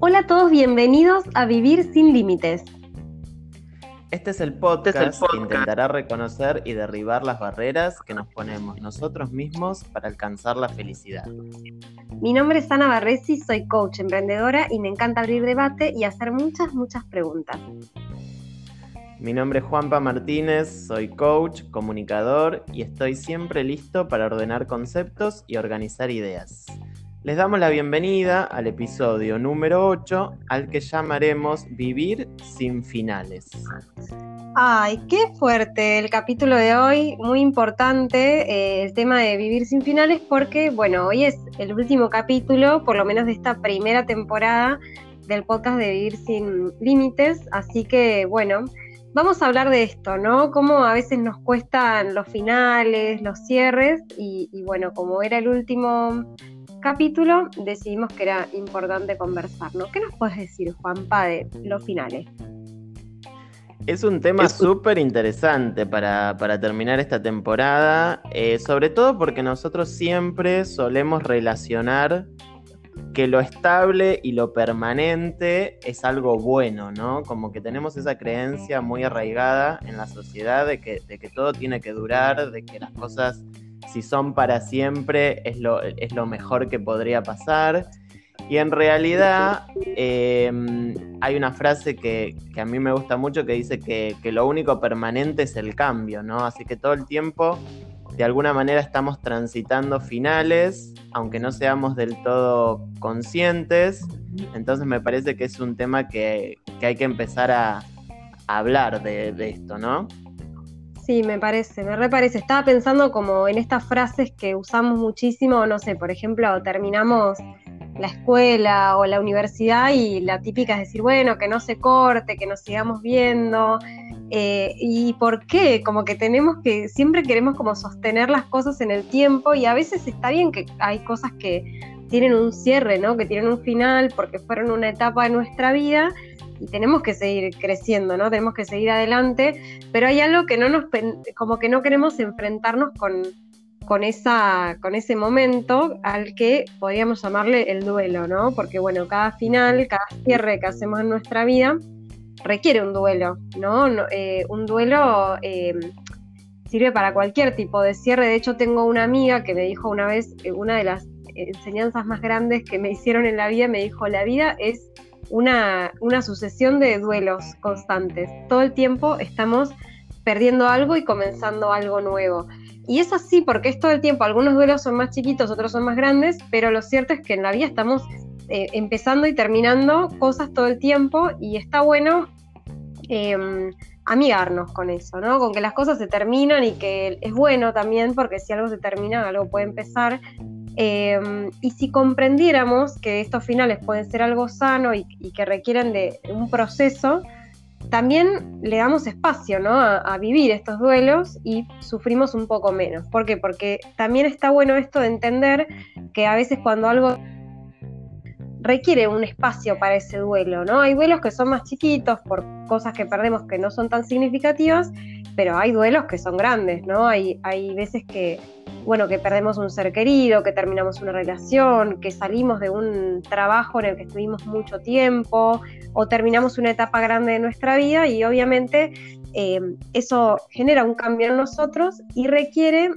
Hola a todos, bienvenidos a Vivir sin Límites. Este es el podcast, que intentará reconocer y derribar las barreras que nos ponemos nosotros mismos para alcanzar la felicidad. Mi nombre es Ana Barresi, soy coach emprendedora y me encanta abrir debate y hacer muchas, muchas preguntas. Mi nombre es Juanpa Martínez, soy coach, comunicador y estoy siempre listo para ordenar conceptos y organizar ideas. Les damos la bienvenida al episodio número 8, al que llamaremos Vivir sin finales. Ay, qué fuerte el capítulo de hoy, muy importante eh, el tema de vivir sin finales porque, bueno, hoy es el último capítulo, por lo menos de esta primera temporada del podcast de Vivir sin Límites, así que, bueno, vamos a hablar de esto, ¿no? Cómo a veces nos cuestan los finales, los cierres y, y bueno, como era el último capítulo decidimos que era importante conversar, ¿no? ¿Qué nos puedes decir, Juanpa, de los finales? Es un tema súper interesante para, terminar esta temporada, eh, sobre todo porque nosotros siempre solemos relacionar que lo estable y lo permanente es algo bueno, ¿no? Como que tenemos esa creencia muy arraigada en la sociedad de que, de que todo tiene que durar, de que las cosas si son para siempre es lo, es lo mejor que podría pasar. Y en realidad em, hay una frase que, a mí me gusta mucho que dice que, lo único permanente es el cambio, ¿no? Así que todo el tiempo, de alguna manera, estamos transitando finales, aunque no seamos del todo conscientes. Entonces me parece que es un tema que, hay que empezar a, hablar de, de esto, ¿no? Sí, me parece, me reparece. Estaba pensando como en estas frases que usamos muchísimo, no sé, por ejemplo, terminamos la escuela o la universidad y la típica es decir, bueno, que no se corte, que nos sigamos viendo. Eh, ¿Y por qué? Como que tenemos que, siempre queremos como sostener las cosas en el tiempo y a veces está bien que hay cosas que tienen un cierre, ¿no? Que tienen un final porque fueron una etapa de nuestra vida y tenemos que seguir creciendo, ¿no? Tenemos que seguir adelante, pero hay algo que no nos, como que no queremos enfrentarnos con, con, esa, con ese momento al que podríamos llamarle el duelo, ¿no? Porque bueno, cada final, cada cierre que hacemos en nuestra vida requiere un duelo, ¿no? Eh, un duelo eh, sirve para cualquier tipo de cierre. De hecho, tengo una amiga que me dijo una vez, eh, una de las enseñanzas más grandes que me hicieron en la vida, me dijo, la vida es una, sucesión de duelos constantes. Todo el tiempo estamos perdiendo algo y comenzando algo nuevo. Y es así porque es todo el tiempo, algunos duelos son más chiquitos, otros son más grandes, pero lo cierto es que en la vida estamos eh, empezando y terminando cosas todo el tiempo y está bueno em, amigarnos con eso, ¿no? Con que las cosas se terminan y que es bueno también porque si algo se termina, algo puede empezar Em, y si comprendiéramos que estos finales pueden ser algo sano y, que requieren de un proceso, también le damos espacio ¿no? a, vivir estos duelos y sufrimos un poco menos. ¿Por qué? Porque también está bueno esto de entender que a veces cuando algo requiere un espacio para ese duelo, ¿no? Hay duelos que son más chiquitos por cosas que perdemos que no son tan significativas, pero hay duelos que son grandes, ¿no? Hay, hay veces que, bueno, que perdemos un ser querido, que terminamos una relación, que salimos de un trabajo en el que estuvimos mucho tiempo o terminamos una etapa grande de nuestra vida y obviamente eh, eso genera un cambio en nosotros y requiere,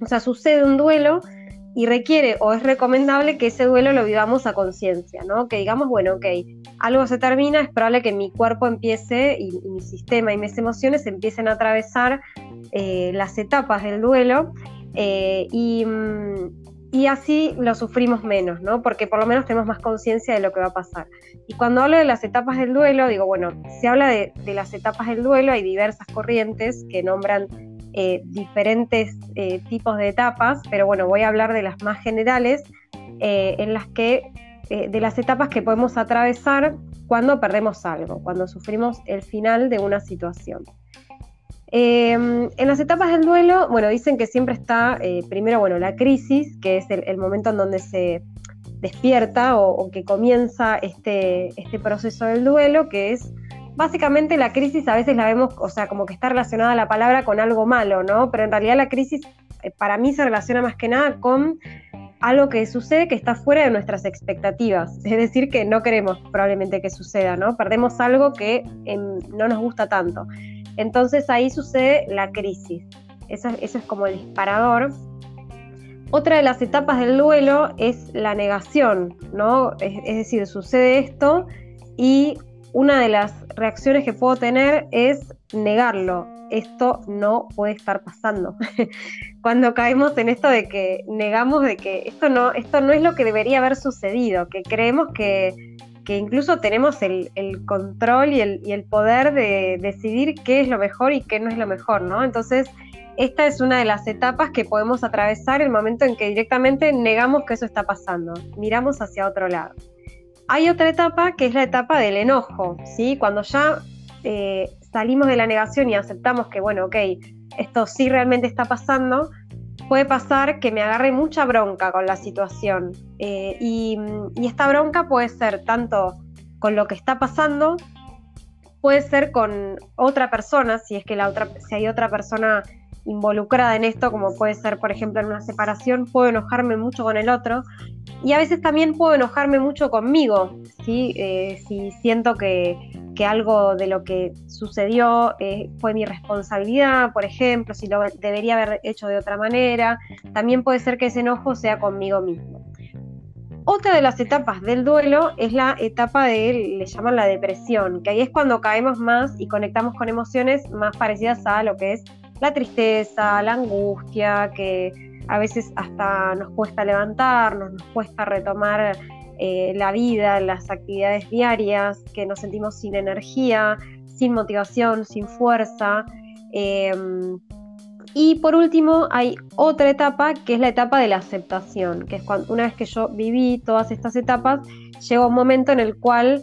o sea, sucede un duelo y requiere o es recomendable que ese duelo lo vivamos a conciencia, ¿no? Que digamos, bueno, ok, algo se termina, es probable que mi cuerpo empiece y, mi sistema y mis emociones empiecen a atravesar eh, las etapas del duelo eh, mm, y, así lo sufrimos menos, ¿no? Porque por lo menos tenemos más conciencia de lo que va a pasar. Y cuando hablo de las etapas del duelo, digo, bueno, se habla de, las etapas del duelo, hay diversas corrientes que nombran eh, diferentes eh, tipos de etapas, pero bueno, voy a hablar de las más generales, en las que, de las etapas que podemos atravesar cuando perdemos algo, cuando sufrimos el final de una situación. Em, en las etapas del duelo, bueno, dicen que siempre está, eh, primero, bueno, la crisis, que es el, momento en donde se despierta o, que comienza este, este proceso del duelo, que es básicamente la crisis a veces la vemos, o sea, como que está relacionada la palabra con algo malo, ¿no? Pero en realidad la crisis eh, para mí se relaciona más que nada con algo que sucede que está fuera de nuestras expectativas, es decir, que no queremos probablemente que suceda, ¿no? Perdemos algo que em, no nos gusta tanto. Entonces ahí sucede la crisis. Eso, es como el disparador. Otra de las etapas del duelo es la negación, ¿no? Es, decir, sucede esto y una de las reacciones que puedo tener es negarlo. Esto no puede estar pasando. Cuando caemos en esto de que negamos de que esto no, esto no es lo que debería haber sucedido, que creemos que, incluso tenemos el, control y el, y el, poder de decidir qué es lo mejor y qué no es lo mejor, ¿no? Entonces, esta es una de las etapas que podemos atravesar el momento en que directamente negamos que eso está pasando, miramos hacia otro lado. Hay otra etapa que es la etapa del enojo, ¿sí? Cuando ya eh, salimos de la negación y aceptamos que, bueno, ok, esto sí realmente está pasando, puede pasar que me agarre mucha bronca con la situación. Eh, y, y esta bronca puede ser tanto con lo que está pasando, puede ser con otra persona, si es que la otra, si hay otra persona involucrada en esto, como puede ser, por ejemplo, en una separación, puedo enojarme mucho con el otro y a veces también puedo enojarme mucho conmigo, ¿sí? Eh, si siento que, algo de lo que sucedió eh, fue mi responsabilidad, por ejemplo, si lo debería haber hecho de otra manera, también puede ser que ese enojo sea conmigo mismo. Otra de las etapas del duelo es la etapa de, le llaman la depresión, que ahí es cuando caemos más y conectamos con emociones más parecidas a lo que es la tristeza, la angustia, que a veces hasta nos cuesta levantarnos, nos cuesta retomar eh, la vida, las actividades diarias, que nos sentimos sin energía, sin motivación, sin fuerza. Em, y por último, hay otra etapa que es la etapa de la aceptación, que es cuando una vez que yo viví todas estas etapas, llega un momento en el cual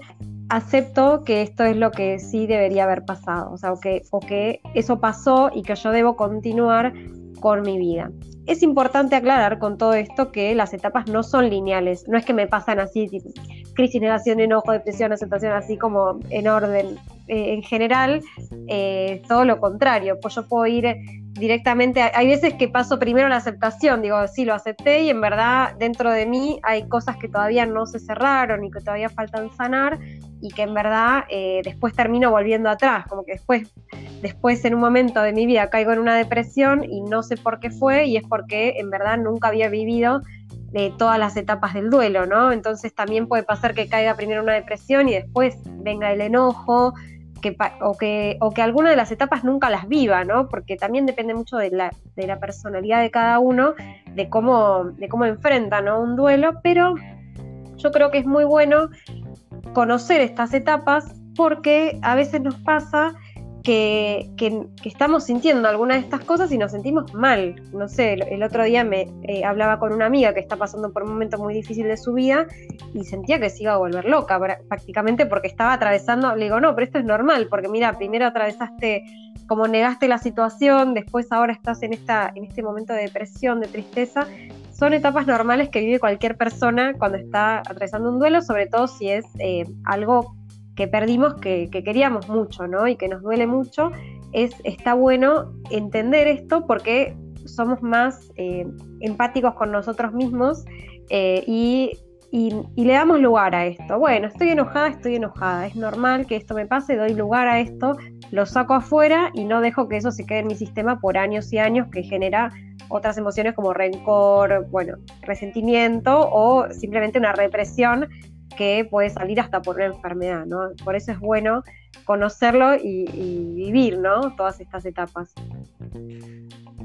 acepto que esto es lo que sí debería haber pasado, o sea, que, o que eso pasó y que yo debo continuar con mi vida. Es importante aclarar con todo esto que las etapas no son lineales, no es que me pasan así, crisis, negación, enojo, depresión, aceptación, así como en orden. Eh, en general, eh, todo lo contrario, pues yo puedo ir directamente, hay veces que paso primero la aceptación, digo, sí, lo acepté y en verdad dentro de mí hay cosas que todavía no se cerraron y que todavía faltan sanar y que en verdad eh, después termino volviendo atrás, como que después, después en un momento de mi vida caigo en una depresión y no sé por qué fue y es porque en verdad nunca había vivido eh, todas las etapas del duelo, ¿no? Entonces también puede pasar que caiga primero una depresión y después venga el enojo, o, que, o que alguna de las etapas nunca las viva, ¿no? Porque también depende mucho de la, de la personalidad de cada uno, de cómo, de cómo enfrenta un duelo, pero yo creo que es muy bueno conocer estas etapas porque a veces nos pasa que, estamos sintiendo alguna de estas cosas y nos sentimos mal. No sé, el, otro día me eh, hablaba con una amiga que está pasando por un momento muy difícil de su vida y sentía que se iba a volver loca prácticamente porque estaba atravesando, le digo, no, pero esto es normal, porque mira, primero atravesaste como negaste la situación, después ahora estás en, esta, en este momento de depresión, de tristeza, son etapas normales que vive cualquier persona cuando está atravesando un duelo, sobre todo si es eh, algo que perdimos que, queríamos mucho, ¿no? Y que nos duele mucho. Es, está bueno entender esto porque somos más eh, empáticos con nosotros mismos eh, y, le damos lugar a esto. Bueno, estoy enojada, estoy enojada. Es normal que esto me pase, doy lugar a esto, lo saco afuera y no dejo que eso se quede en mi sistema por años y años que genera otras emociones como rencor, bueno, resentimiento o simplemente una represión que puede salir hasta por una enfermedad, ¿no? Por eso es bueno conocerlo y, vivir, ¿no? Todas estas etapas.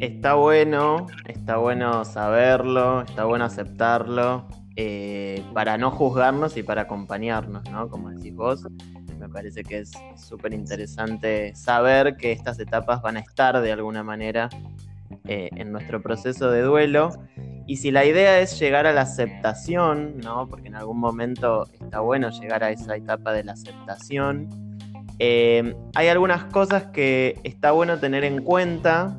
Está bueno, está bueno saberlo, está bueno aceptarlo, eh, para no juzgarnos y para acompañarnos, ¿no? Como decís vos, me parece que es súper interesante saber que estas etapas van a estar de alguna manera eh, en nuestro proceso de duelo. Y si la idea es llegar a la aceptación, ¿no? porque en algún momento está bueno llegar a esa etapa de la aceptación, eh, hay algunas cosas que está bueno tener en cuenta,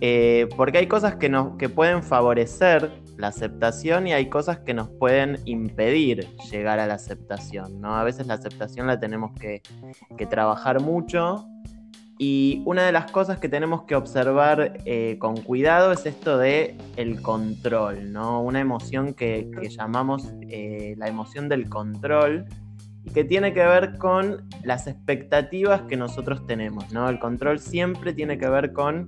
eh, porque hay cosas que, nos, que pueden favorecer la aceptación y hay cosas que nos pueden impedir llegar a la aceptación. ¿no? A veces la aceptación la tenemos que, que trabajar mucho Y una de las cosas que tenemos que observar eh, con cuidado es esto de el control, ¿no? Una emoción que, llamamos eh, la emoción del control y que tiene que ver con las expectativas que nosotros tenemos, ¿no? El control siempre tiene que ver con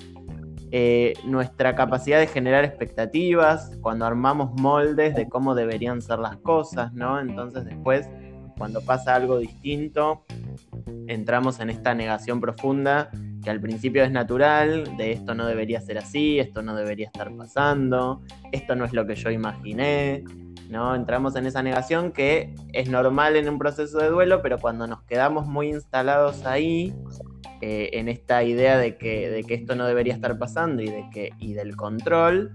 eh, nuestra capacidad de generar expectativas, cuando armamos moldes de cómo deberían ser las cosas, ¿no? Entonces después, cuando pasa algo distinto, entramos en esta negación profunda que al principio es natural, de esto no debería ser así, esto no debería estar pasando, esto no es lo que yo imaginé, ¿no? Entramos en esa negación que es normal en un proceso de duelo, pero cuando nos quedamos muy instalados ahí, eh, en esta idea de que, de que, esto no debería estar pasando y, de que, y del control,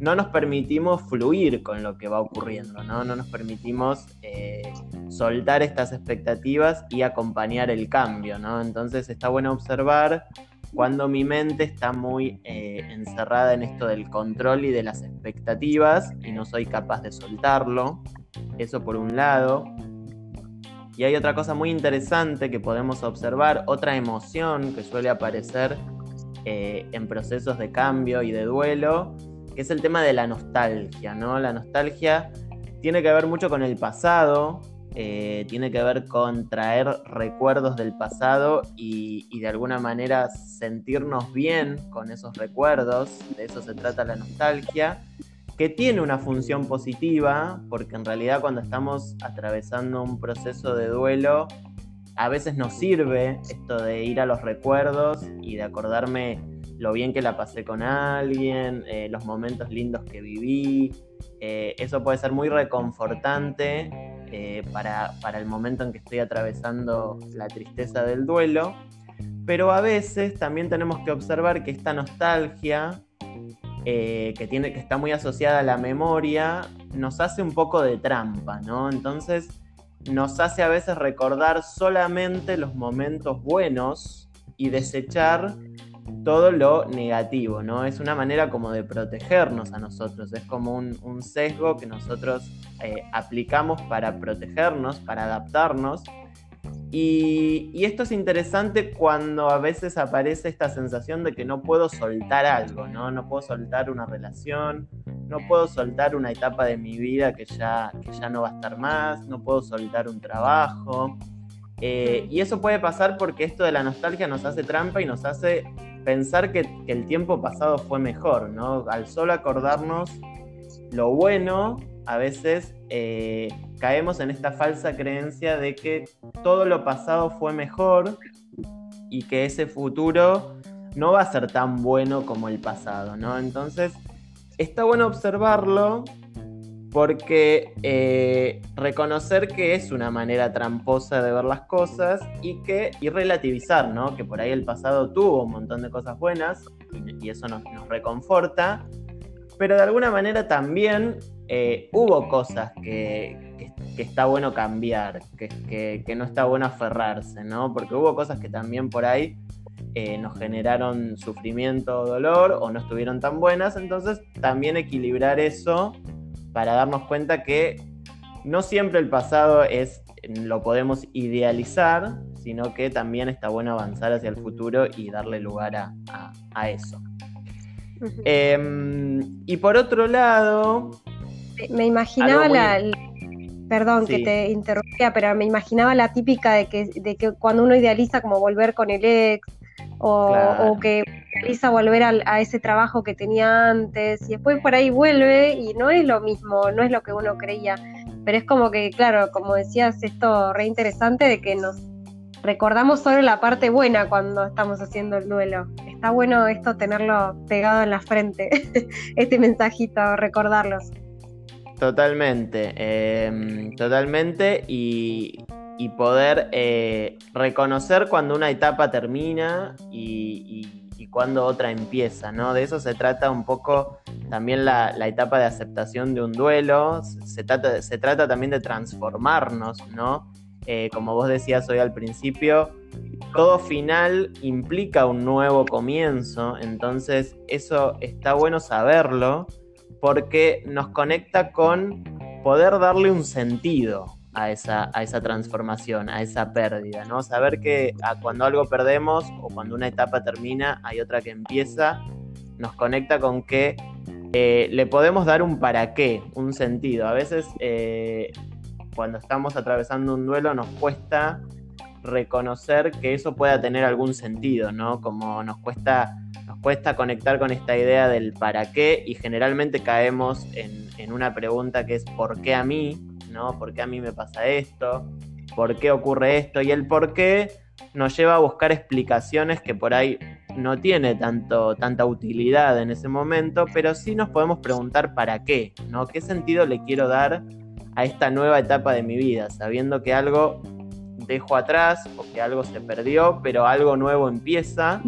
no nos permitimos fluir con lo que va ocurriendo, ¿no? No nos permitimos eh, soltar estas expectativas y acompañar el cambio, ¿no? Entonces está bueno observar cuando mi mente está muy eh, encerrada en esto del control y de las expectativas y no soy capaz de soltarlo. Eso por un lado. Y hay otra cosa muy interesante que podemos observar, otra emoción que suele aparecer eh, en procesos de cambio y de duelo, que es el tema de la nostalgia, ¿no? La nostalgia tiene que ver mucho con el pasado, eh, tiene que ver con traer recuerdos del pasado y, de alguna manera sentirnos bien con esos recuerdos, de eso se trata la nostalgia que tiene una función positiva, porque en realidad cuando estamos atravesando un proceso de duelo, a veces nos sirve esto de ir a los recuerdos y de acordarme lo bien que la pasé con alguien, eh, los momentos lindos que viví. Eh, eso puede ser muy reconfortante eh, para, para el momento en que estoy atravesando la tristeza del duelo. Pero a veces también tenemos que observar que esta nostalgia eh, que, tiene, que está muy asociada a la memoria, nos hace un poco de trampa, ¿no? Entonces nos hace a veces recordar solamente los momentos buenos y desechar todo lo negativo, ¿no? Es una manera como de protegernos a nosotros, es como un, sesgo que nosotros eh, aplicamos para protegernos, para adaptarnos y, esto es interesante cuando a veces aparece esta sensación de que no puedo soltar algo, ¿no? No puedo soltar una relación, no puedo soltar una etapa de mi vida que ya, ya no va a estar más, no puedo soltar un trabajo. Eh, y eso puede pasar porque esto de la nostalgia nos hace trampa y nos hace pensar que, el tiempo pasado fue mejor, ¿no? Al solo acordarnos lo bueno, a veces eh, caemos en esta falsa creencia de que todo lo pasado fue mejor y que ese futuro no va a ser tan bueno como el pasado, ¿no? Entonces, está bueno observarlo porque eh, reconocer que es una manera tramposa de ver las cosas y que y relativizar, ¿no? Que por ahí el pasado tuvo un montón de cosas buenas y, eso nos, reconforta, pero de alguna manera también eh, hubo cosas que, está bueno cambiar, que, no está bueno aferrarse, ¿no? Porque hubo cosas que también por ahí eh, nos generaron sufrimiento o dolor o no estuvieron tan buenas, entonces también equilibrar eso para darnos cuenta que no siempre el pasado es lo podemos idealizar, sino que también está bueno avanzar hacia el futuro y darle lugar a, eso. Em, y por otro lado, me imaginaba la, Perdón que te interrumpía, pero me imaginaba la típica de que, de que cuando uno idealiza como volver con el ex o, que idealiza volver a, ese trabajo que tenía antes y después por ahí vuelve y no es lo mismo, no es lo que uno creía. Pero es como que, claro, como decías, esto re interesante de que nos recordamos solo la parte buena cuando estamos haciendo el duelo. Está bueno esto tenerlo pegado en la frente, este mensajito, recordarlos. Totalmente, em, totalmente y, poder eh, reconocer cuando una etapa termina y, cuando otra empieza, ¿no? De eso se trata un poco también la, etapa de aceptación de un duelo, se trata, se trata también de transformarnos, ¿no? Eh, como vos decías hoy al principio, todo final implica un nuevo comienzo, entonces eso está bueno saberlo porque nos conecta con poder darle un sentido a esa, a esa transformación, a esa pérdida, ¿no? Saber que cuando algo perdemos o cuando una etapa termina, hay otra que empieza, nos conecta con que eh, le podemos dar un para qué, un sentido. A veces eh, cuando estamos atravesando un duelo nos cuesta reconocer que eso pueda tener algún sentido, ¿no? Como nos cuesta, nos cuesta conectar con esta idea del para qué y generalmente caemos en, en una pregunta que es ¿por qué a mí? ¿No? ¿Por qué a mí me pasa esto? ¿Por qué ocurre esto? Y el por qué nos lleva a buscar explicaciones que por ahí no tiene tanto, tanta utilidad en ese momento, pero sí nos podemos preguntar para qué, ¿no? ¿Qué sentido le quiero dar a esta nueva etapa de mi vida? Sabiendo que algo dejo atrás o que algo se perdió, pero algo nuevo empieza,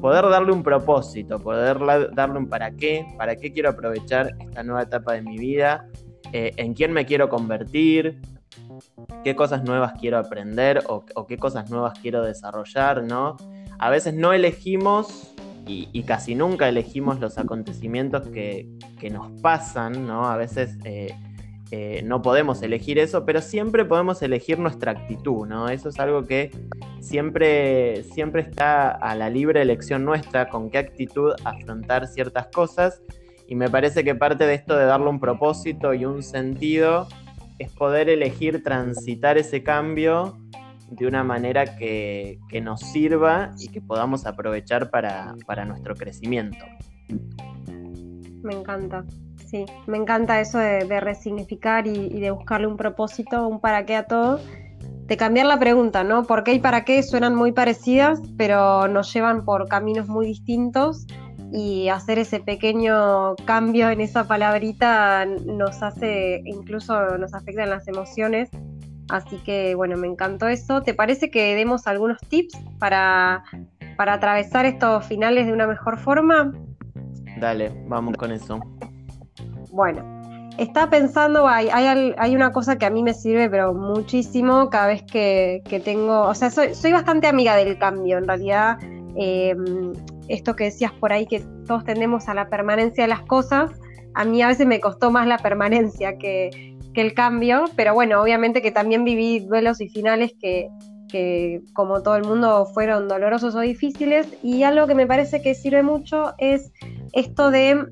poder darle un propósito, poder darle un para qué, para qué quiero aprovechar esta nueva etapa de mi vida eh, en quién me quiero convertir, qué cosas nuevas quiero aprender o, qué cosas nuevas quiero desarrollar, ¿no? A veces no elegimos y, casi nunca elegimos los acontecimientos que, nos pasan, ¿no? A veces eh, eh, no podemos elegir eso, pero siempre podemos elegir nuestra actitud, ¿no? Eso es algo que siempre, siempre está a la libre elección nuestra, con qué actitud afrontar ciertas cosas y me parece que parte de esto de darle un propósito y un sentido es poder elegir transitar ese cambio de una manera que, nos sirva y que podamos aprovechar para, nuestro crecimiento. Me encanta, sí, me encanta eso de, resignificar y, y, de buscarle un propósito, un para qué a todo, de cambiar la pregunta, ¿no? ¿Por qué y para qué suenan muy parecidas, pero nos llevan por caminos muy distintos? Y hacer ese pequeño cambio en esa palabrita nos hace, incluso nos afecta en las emociones. Así que bueno, me encantó eso. ¿Te parece que demos algunos tips para, para atravesar estos finales de una mejor forma? Dale, vamos con eso. Bueno, estaba pensando, hay, hay, una cosa que a mí me sirve, pero muchísimo cada vez que, tengo, o sea, soy, soy, bastante amiga del cambio, en realidad. Eh, esto que decías por ahí, que todos tendemos a la permanencia de las cosas, a mí a veces me costó más la permanencia que, el cambio, pero bueno, obviamente que también viví duelos y finales que, como todo el mundo fueron dolorosos o difíciles, y algo que me parece que sirve mucho es esto de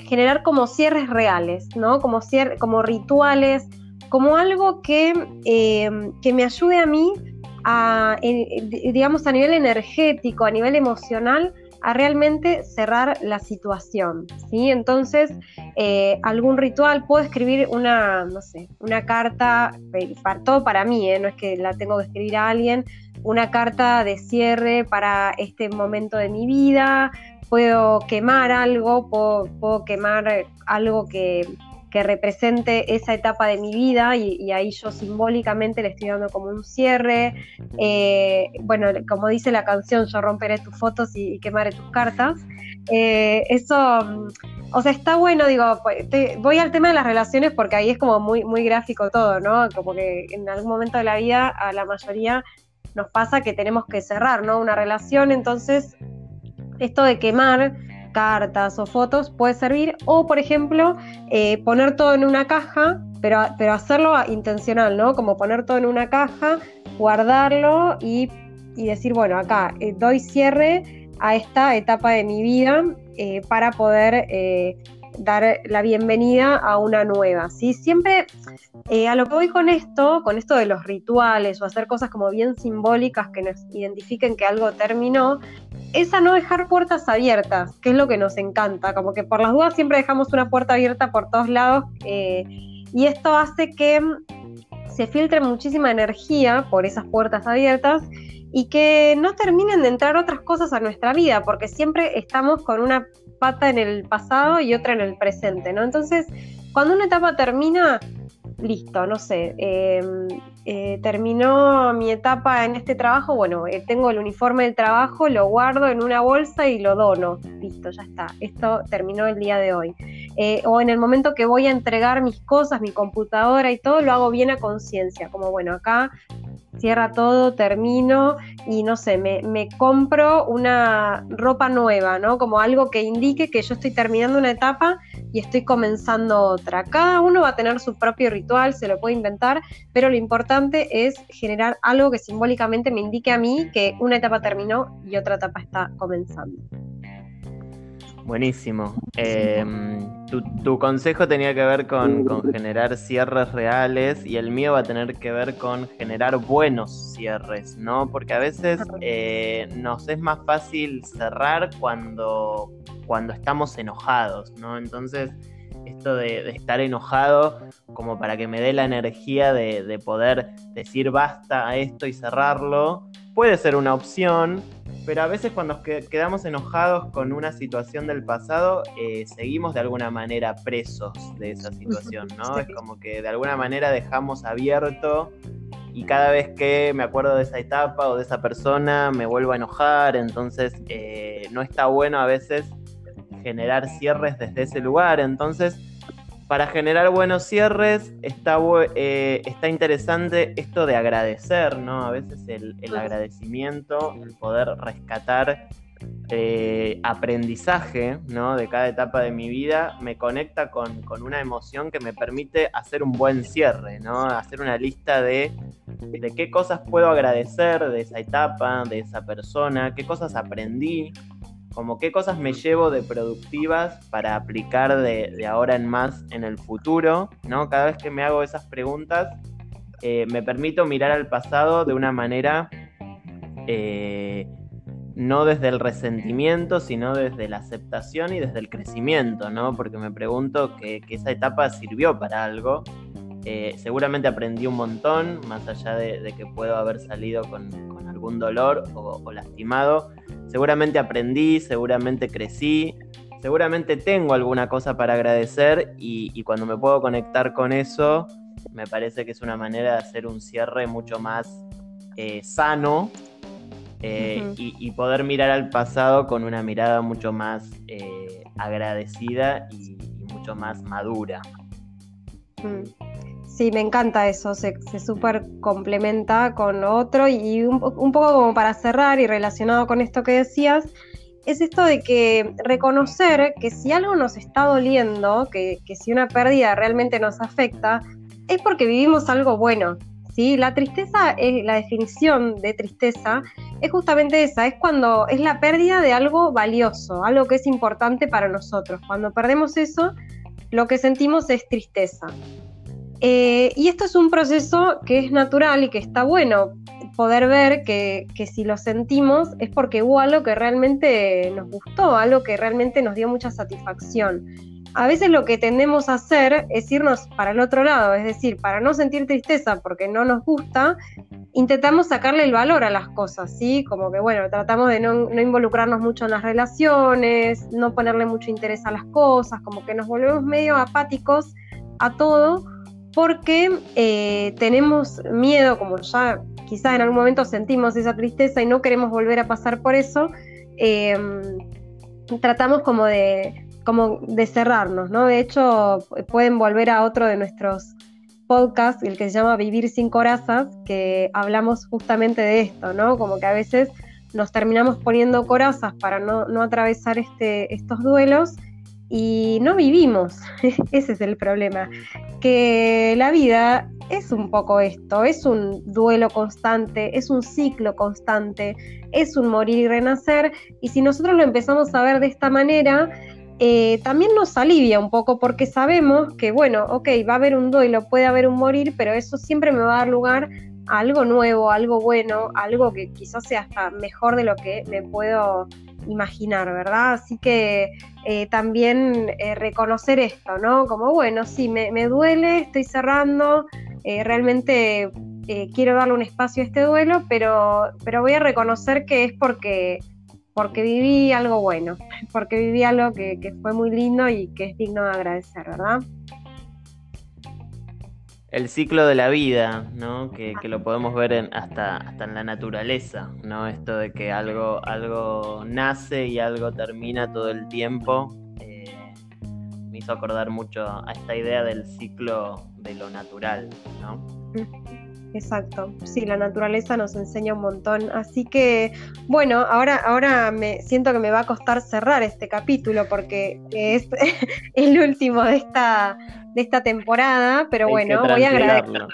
generar como cierres reales, ¿no? Como, como rituales, como algo que, eh, que me ayude a mí a, digamos, a nivel energético, a nivel emocional, a realmente cerrar la situación, ¿sí? Entonces, eh, algún ritual, puedo escribir una, no sé, una carta, eh, para, todo para mí, ¿eh? no es que la tengo que escribir a alguien, una carta de cierre para este momento de mi vida, puedo quemar algo, puedo quemar algo que, que represente esa etapa de mi vida y, ahí yo simbólicamente le estoy dando como un cierre. Eh, bueno, como dice la canción, yo romperé tus fotos y, quemaré tus cartas. Eh, eso, o sea, está bueno, digo, pues, voy al tema de las relaciones porque ahí es como muy, muy gráfico todo, ¿no? Como que en algún momento de la vida a la mayoría nos pasa que tenemos que cerrar, ¿no? Una relación, entonces esto de quemar cartas o fotos puede servir. O, por ejemplo, eh, poner todo en una caja, pero, pero hacerlo intencional, ¿no? Como poner todo en una caja, guardarlo y, decir, bueno, acá eh, doy cierre a esta etapa de mi vida eh, para poder dar la bienvenida a una nueva, ¿sí? Siempre a lo que voy con esto, con esto de los rituales o hacer cosas como bien simbólicas que nos identifiquen que algo terminó, es a no dejar puertas abiertas, que es lo que nos encanta, como que por las dudas siempre dejamos una puerta abierta por todos lados eh, y esto hace que se filtre muchísima energía por esas puertas abiertas y que no terminen de entrar otras cosas a nuestra vida, porque siempre estamos con una pata en el pasado y otra en el presente, ¿no? Entonces, cuando una etapa termina, listo, no sé, em, eh, terminó mi etapa en este trabajo, bueno, eh, tengo el uniforme del trabajo, lo guardo en una bolsa y lo dono, listo, ya está, esto terminó el día de hoy. Eh, o en el momento que voy a entregar mis cosas, mi computadora y todo, lo hago bien a conciencia, como bueno, acá cierra todo, termino y no sé, me, me, compro una ropa nueva, ¿no? Como algo que indique que yo estoy terminando una etapa y estoy comenzando otra. Cada uno va a tener su propio ritual, se lo puede inventar, pero lo importante es generar algo que simbólicamente me indique a mí que una etapa terminó y otra etapa está comenzando. Buenísimo. Em, tu, consejo tenía que ver con, generar cierres reales y el mío va a tener que ver con generar buenos cierres, ¿no? Porque a veces eh, nos es más fácil cerrar cuando, cuando estamos enojados, ¿no? Entonces, esto de, estar enojado como para que me dé la energía de, de poder decir basta a esto y cerrarlo, puede ser una opción, pero a veces cuando quedamos enojados con una situación del pasado, eh, seguimos de alguna manera presos de esa situación, ¿no? Es como que de alguna manera dejamos abierto y cada vez que me acuerdo de esa etapa o de esa persona me vuelvo a enojar, entonces eh, no está bueno a veces generar cierres desde ese lugar, entonces para generar buenos cierres está, eh, está interesante esto de agradecer, ¿no? A veces el, agradecimiento, el poder rescatar eh, aprendizaje, ¿no? De cada etapa de mi vida, me conecta con, una emoción que me permite hacer un buen cierre, ¿no? Hacer una lista de, de qué cosas puedo agradecer de esa etapa, de esa persona, qué cosas aprendí, como qué cosas me llevo de productivas para aplicar de, ahora en más en el futuro, ¿no? Cada vez que me hago esas preguntas, eh, me permito mirar al pasado de una manera eh, no desde el resentimiento, sino desde la aceptación y desde el crecimiento, ¿no? Porque me pregunto que, esa etapa sirvió para algo. Eh, seguramente aprendí un montón, más allá de, que puedo haber salido con, algún dolor o lastimado seguramente aprendí, seguramente crecí, seguramente tengo alguna cosa para agradecer y, cuando me puedo conectar con eso, me parece que es una manera de hacer un cierre mucho más eh, sano eh, y, poder mirar al pasado con una mirada mucho más eh, agradecida y, mucho más madura. Mm. Sí, me encanta eso, se, se súper complementa con lo otro y un, poco como para cerrar y relacionado con esto que decías, es esto de que reconocer que si algo nos está doliendo, que, si una pérdida realmente nos afecta, es porque vivimos algo bueno. ¿sí? La tristeza, es, la definición de tristeza es justamente esa, es cuando es la pérdida de algo valioso, algo que es importante para nosotros. Cuando perdemos eso, lo que sentimos es tristeza. Eh, y esto es un proceso que es natural y que está bueno poder ver que, si lo sentimos es porque hubo algo que realmente nos gustó, algo que realmente nos dio mucha satisfacción. A veces lo que tendemos a hacer es irnos para el otro lado, es decir, para no sentir tristeza porque no nos gusta, intentamos sacarle el valor a las cosas, ¿sí? Como que, bueno, tratamos de no, no involucrarnos mucho en las relaciones, no ponerle mucho interés a las cosas, como que nos volvemos medio apáticos a todo porque eh, tenemos miedo, como ya quizás en algún momento sentimos esa tristeza y no queremos volver a pasar por eso, em, tratamos como de, como de cerrarnos, ¿no? De hecho, pueden volver a otro de nuestros podcasts, el que se llama Vivir sin corazas, que hablamos justamente de esto, ¿no? Como que a veces nos terminamos poniendo corazas para no, no atravesar este, estos duelos y no vivimos. Ese es el problema. Que la vida es un poco esto, es un duelo constante, es un ciclo constante, es un morir y renacer. Y si nosotros lo empezamos a ver de esta manera, eh, también nos alivia un poco porque sabemos que, bueno, ok, va a haber un duelo, puede haber un morir, pero eso siempre me va a dar lugar a algo nuevo, algo bueno, algo que quizás sea hasta mejor de lo que me puedo imaginar, ¿verdad? Así que eh, también eh, reconocer esto, ¿no? Como, bueno, sí, me, duele, estoy cerrando, eh, realmente quiero darle un espacio a este duelo, pero, pero voy a reconocer que es porque, porque viví algo bueno, porque viví algo que, que fue muy lindo y que es digno de agradecer, ¿verdad? El ciclo de la vida, ¿no? Que, lo podemos ver en, hasta, hasta en la naturaleza, ¿no? Esto de que algo, algo nace y algo termina todo el tiempo. Eh, me hizo acordar mucho a esta idea del ciclo de lo natural, ¿no? Exacto. Sí, la naturaleza nos enseña un montón. Así que, bueno, ahora, ahora me siento que me va a costar cerrar este capítulo porque es el último de esta, de esta temporada, pero bueno, voy a agradecer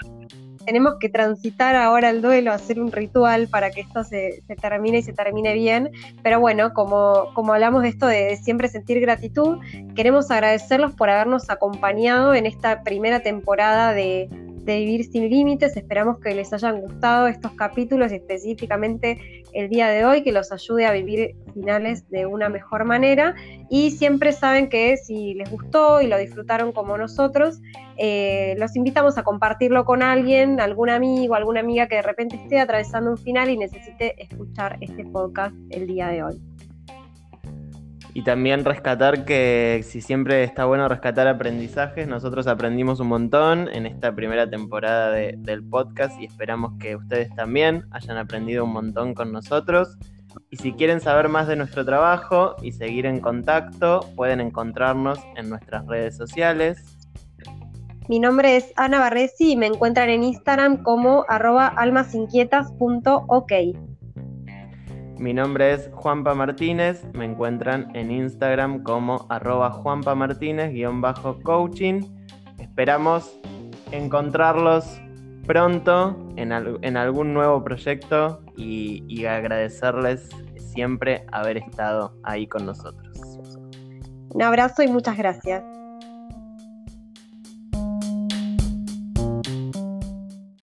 tenemos que transitar ahora el duelo, hacer un ritual para que esto se, termine y se termine bien. Pero bueno, como, como hablamos de esto de siempre sentir gratitud, queremos agradecerlos por habernos acompañado en esta primera temporada de, de Vivir sin Límites. Esperamos que les hayan gustado estos capítulos y específicamente el día de hoy, que los ayude a vivir finales de una mejor manera. Y siempre saben que si les gustó y lo disfrutaron como nosotros, eh, los invitamos a compartirlo con alguien, algún amigo, alguna amiga que de repente esté atravesando un final y necesite escuchar este podcast el día de hoy. Y también rescatar que si siempre está bueno rescatar aprendizajes, nosotros aprendimos un montón en esta primera temporada del podcast y esperamos que ustedes también hayan aprendido un montón con nosotros. Y si quieren saber más de nuestro trabajo y seguir en contacto, pueden encontrarnos en nuestras redes sociales. Mi nombre es Ana Barresi y me encuentran en Instagram como arroba almasinquietas.ok. Mi nombre es Juanpa Martínez, me encuentran en Instagram como arroba Juanpa Martínez-coaching. Esperamos encontrarlos pronto en, algún nuevo proyecto y, y agradecerles siempre haber estado ahí con nosotros. Un abrazo y muchas gracias.